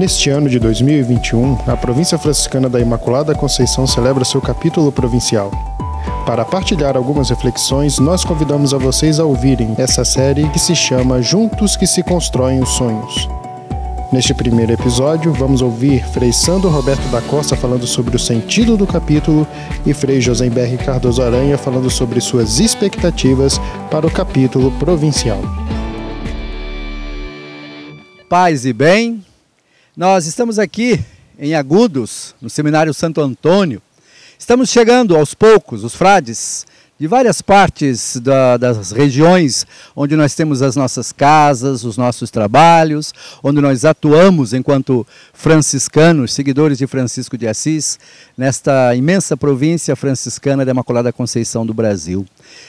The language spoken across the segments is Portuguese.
Neste ano de 2021, a província franciscana da Imaculada Conceição celebra seu capítulo provincial. Para partilhar algumas reflexões, nós convidamos a vocês a ouvirem essa série que se chama Juntos que se constroem os sonhos. Neste primeiro episódio, vamos ouvir Frei Sandro Roberto da Costa falando sobre o sentido do capítulo e Frei José Berri Cardoso Aranha falando sobre suas expectativas para o capítulo provincial. Paz e bem, nós estamos aqui em Agudos, no Seminário Santo Antônio. Estamos chegando aos poucos, os frades de várias partes da, das regiões onde nós temos as nossas casas, os nossos trabalhos, onde nós atuamos enquanto franciscanos, seguidores de Francisco de Assis, nesta imensa província franciscana da Imaculada Conceição do Brasil.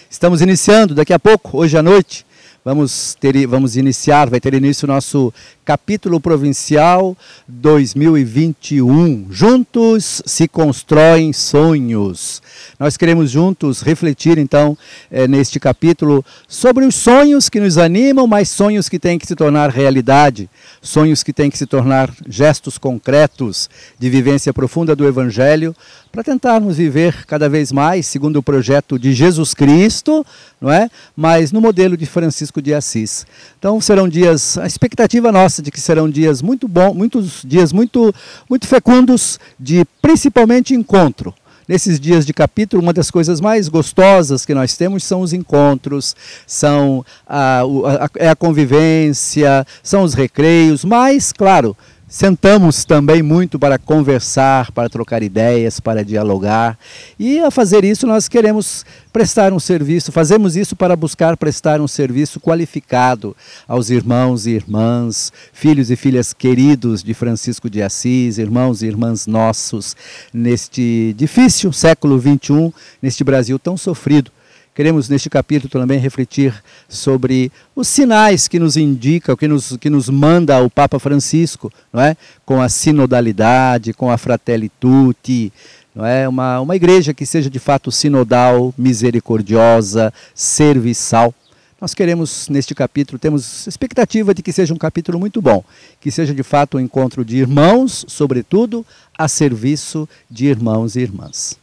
Estamos iniciando daqui a pouco, hoje à noite, Vamos, ter, vamos iniciar, vai ter início o nosso capítulo provincial 2021. Juntos se constroem sonhos. Nós queremos juntos refletir, então, é, neste capítulo sobre os sonhos que nos animam, mas sonhos que têm que se tornar realidade, sonhos que têm que se tornar gestos concretos de vivência profunda do Evangelho, para tentarmos viver cada vez mais segundo o projeto de Jesus Cristo, não é? Mas no modelo de Francisco de Assis. Então serão dias, a expectativa nossa de que serão dias muito bons, muitos dias muito muito fecundos de principalmente encontro. Nesses dias de capítulo, uma das coisas mais gostosas que nós temos são os encontros, são a, a, a, é a convivência, são os recreios, mas, claro, Sentamos também muito para conversar, para trocar ideias, para dialogar. E a fazer isso, nós queremos prestar um serviço, fazemos isso para buscar prestar um serviço qualificado aos irmãos e irmãs, filhos e filhas queridos de Francisco de Assis, irmãos e irmãs nossos, neste difícil século XXI, neste Brasil tão sofrido Queremos neste capítulo também refletir sobre os sinais que nos indica, que nos, que nos manda o Papa Francisco, não é? com a sinodalidade, com a fratelli tutti, não é? uma, uma igreja que seja de fato sinodal, misericordiosa, serviçal. Nós queremos, neste capítulo, temos expectativa de que seja um capítulo muito bom, que seja de fato um encontro de irmãos, sobretudo, a serviço de irmãos e irmãs.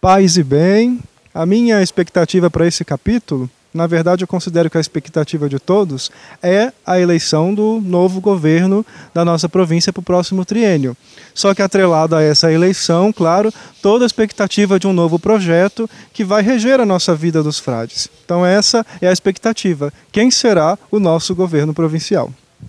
Paz e bem. A minha expectativa para esse capítulo, na verdade, eu considero que a expectativa de todos é a eleição do novo governo da nossa província para o próximo triênio. Só que atrelado a essa eleição, claro, toda a expectativa de um novo projeto que vai reger a nossa vida dos frades. Então essa é a expectativa. Quem será o nosso governo provincial?